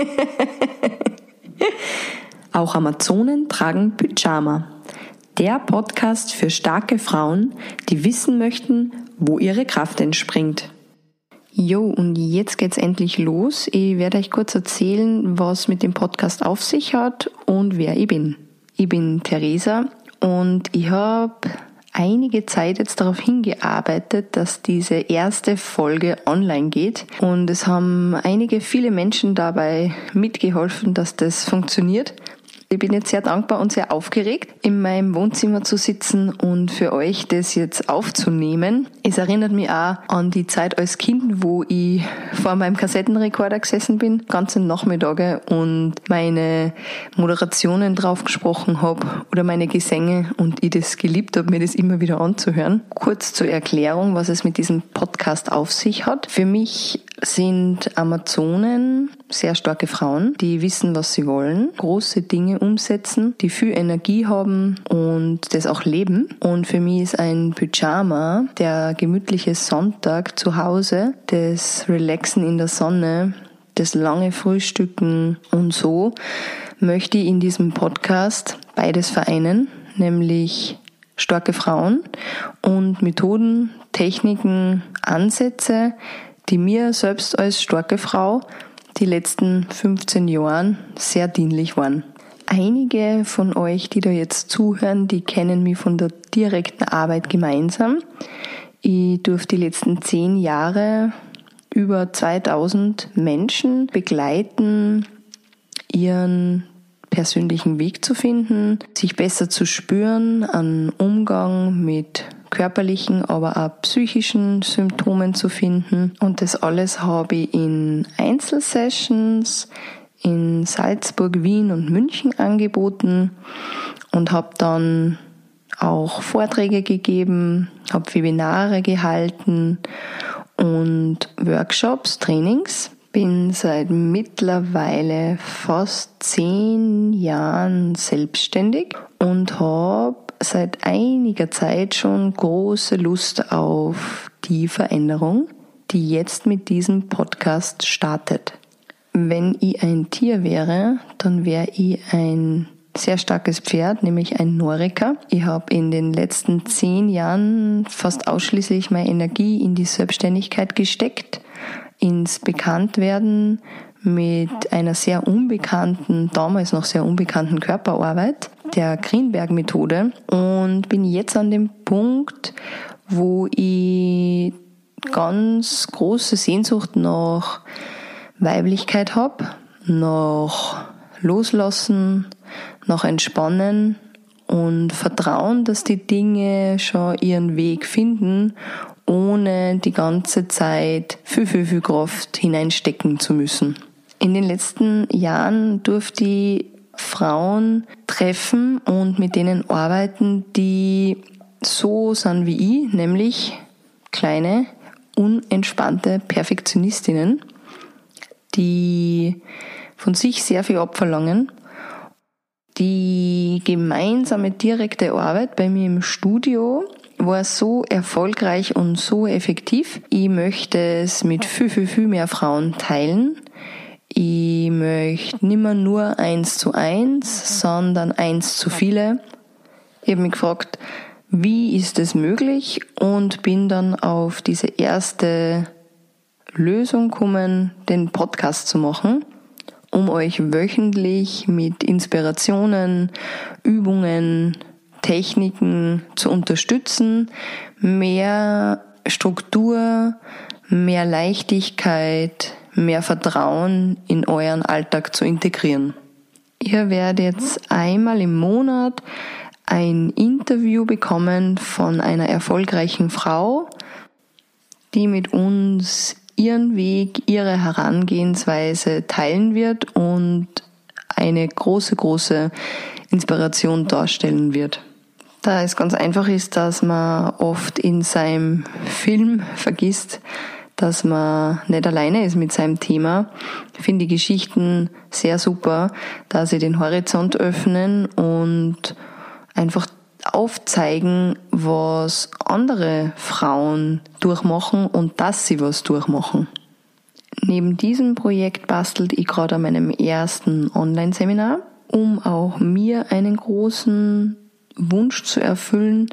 Auch Amazonen tragen Pyjama. Der Podcast für starke Frauen, die wissen möchten, wo ihre Kraft entspringt. Jo, und jetzt geht's endlich los. Ich werde euch kurz erzählen, was mit dem Podcast auf sich hat und wer ich bin. Ich bin Theresa und ich habe einige Zeit jetzt darauf hingearbeitet, dass diese erste Folge online geht. Und es haben einige, viele Menschen dabei mitgeholfen, dass das funktioniert. Ich bin jetzt sehr dankbar und sehr aufgeregt, in meinem Wohnzimmer zu sitzen und für euch das jetzt aufzunehmen. Es erinnert mich auch an die Zeit als Kind, wo ich vor meinem Kassettenrekorder gesessen bin, ganze Nachmittage und meine Moderationen drauf gesprochen habe oder meine Gesänge und ich das geliebt habe, mir das immer wieder anzuhören. Kurz zur Erklärung, was es mit diesem Podcast auf sich hat. Für mich sind Amazonen sehr starke Frauen, die wissen, was sie wollen, große Dinge umsetzen, die viel Energie haben und das auch leben. Und für mich ist ein Pyjama, der gemütliche Sonntag zu Hause, das Relaxen in der Sonne, das lange Frühstücken und so möchte ich in diesem Podcast beides vereinen, nämlich starke Frauen und Methoden, Techniken, Ansätze, die mir selbst als starke Frau die letzten 15 Jahren sehr dienlich waren. Einige von euch, die da jetzt zuhören, die kennen mich von der direkten Arbeit gemeinsam. Ich durfte die letzten zehn Jahre über 2000 Menschen begleiten, ihren persönlichen Weg zu finden, sich besser zu spüren, an Umgang mit körperlichen, aber auch psychischen Symptomen zu finden. Und das alles habe ich in Einzelsessions in Salzburg, Wien und München angeboten und habe dann auch Vorträge gegeben, habe Webinare gehalten und Workshops, Trainings. Bin seit mittlerweile fast zehn Jahren selbstständig und habe seit einiger Zeit schon große Lust auf die Veränderung, die jetzt mit diesem Podcast startet. Wenn ich ein Tier wäre, dann wäre ich ein sehr starkes Pferd, nämlich ein Noriker. Ich habe in den letzten zehn Jahren fast ausschließlich meine Energie in die Selbstständigkeit gesteckt, ins Bekanntwerden mit einer sehr unbekannten, damals noch sehr unbekannten Körperarbeit der Greenberg-Methode und bin jetzt an dem Punkt, wo ich ganz große Sehnsucht nach Weiblichkeit habe, nach Loslassen, nach Entspannen und Vertrauen, dass die Dinge schon ihren Weg finden, ohne die ganze Zeit viel, viel, viel Kraft hineinstecken zu müssen. In den letzten Jahren durfte ich Frauen treffen und mit denen arbeiten, die so sind wie ich, nämlich kleine, unentspannte Perfektionistinnen, die von sich sehr viel abverlangen. Die gemeinsame direkte Arbeit bei mir im Studio war so erfolgreich und so effektiv. Ich möchte es mit viel, viel, viel mehr Frauen teilen ich möchte nicht mehr nur eins zu eins, sondern eins zu viele. Ich habe mich gefragt, wie ist es möglich und bin dann auf diese erste Lösung gekommen, den Podcast zu machen, um euch wöchentlich mit Inspirationen, Übungen, Techniken zu unterstützen, mehr Struktur, mehr Leichtigkeit, mehr Vertrauen in euren Alltag zu integrieren. Ihr werdet jetzt einmal im Monat ein Interview bekommen von einer erfolgreichen Frau, die mit uns ihren Weg, ihre Herangehensweise teilen wird und eine große, große Inspiration darstellen wird. Da es ganz einfach ist, dass man oft in seinem Film vergisst, dass man nicht alleine ist mit seinem Thema. Ich finde die Geschichten sehr super, da sie den Horizont öffnen und einfach aufzeigen, was andere Frauen durchmachen und dass sie was durchmachen. Neben diesem Projekt bastelt ich gerade an meinem ersten Online-Seminar, um auch mir einen großen Wunsch zu erfüllen,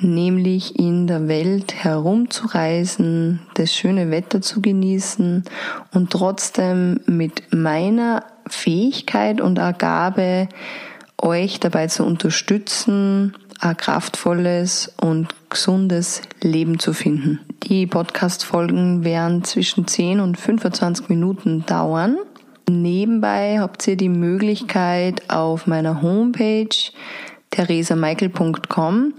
nämlich in der Welt herumzureisen, das schöne Wetter zu genießen und trotzdem mit meiner Fähigkeit und Ergabe euch dabei zu unterstützen, ein kraftvolles und gesundes Leben zu finden. Die Podcast-Folgen werden zwischen 10 und 25 Minuten dauern. Nebenbei habt ihr die Möglichkeit auf meiner Homepage theresamichael.com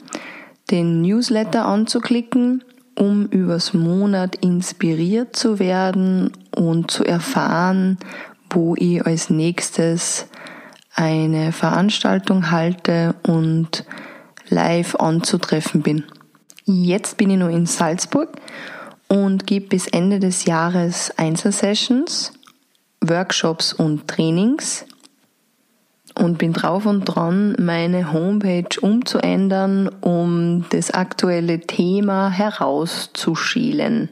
den Newsletter anzuklicken, um übers Monat inspiriert zu werden und zu erfahren, wo ich als nächstes eine Veranstaltung halte und live anzutreffen bin. Jetzt bin ich noch in Salzburg und gebe bis Ende des Jahres Einzelsessions, Workshops und Trainings und bin drauf und dran, meine Homepage umzuändern, um das aktuelle Thema herauszuschielen.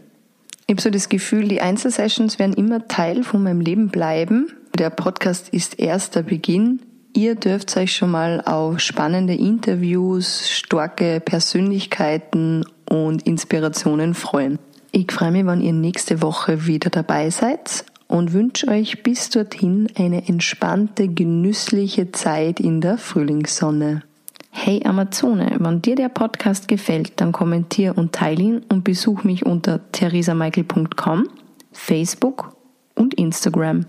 Ich habe so das Gefühl, die Einzelsessions werden immer Teil von meinem Leben bleiben. Der Podcast ist erst der Beginn. Ihr dürft euch schon mal auf spannende Interviews, starke Persönlichkeiten und Inspirationen freuen. Ich freue mich, wenn ihr nächste Woche wieder dabei seid und wünsche euch bis dorthin eine entspannte, genüssliche Zeit in der Frühlingssonne. Hey Amazone, wenn dir der Podcast gefällt, dann kommentier und teile ihn und besuch mich unter theresamichael.com, Facebook und Instagram.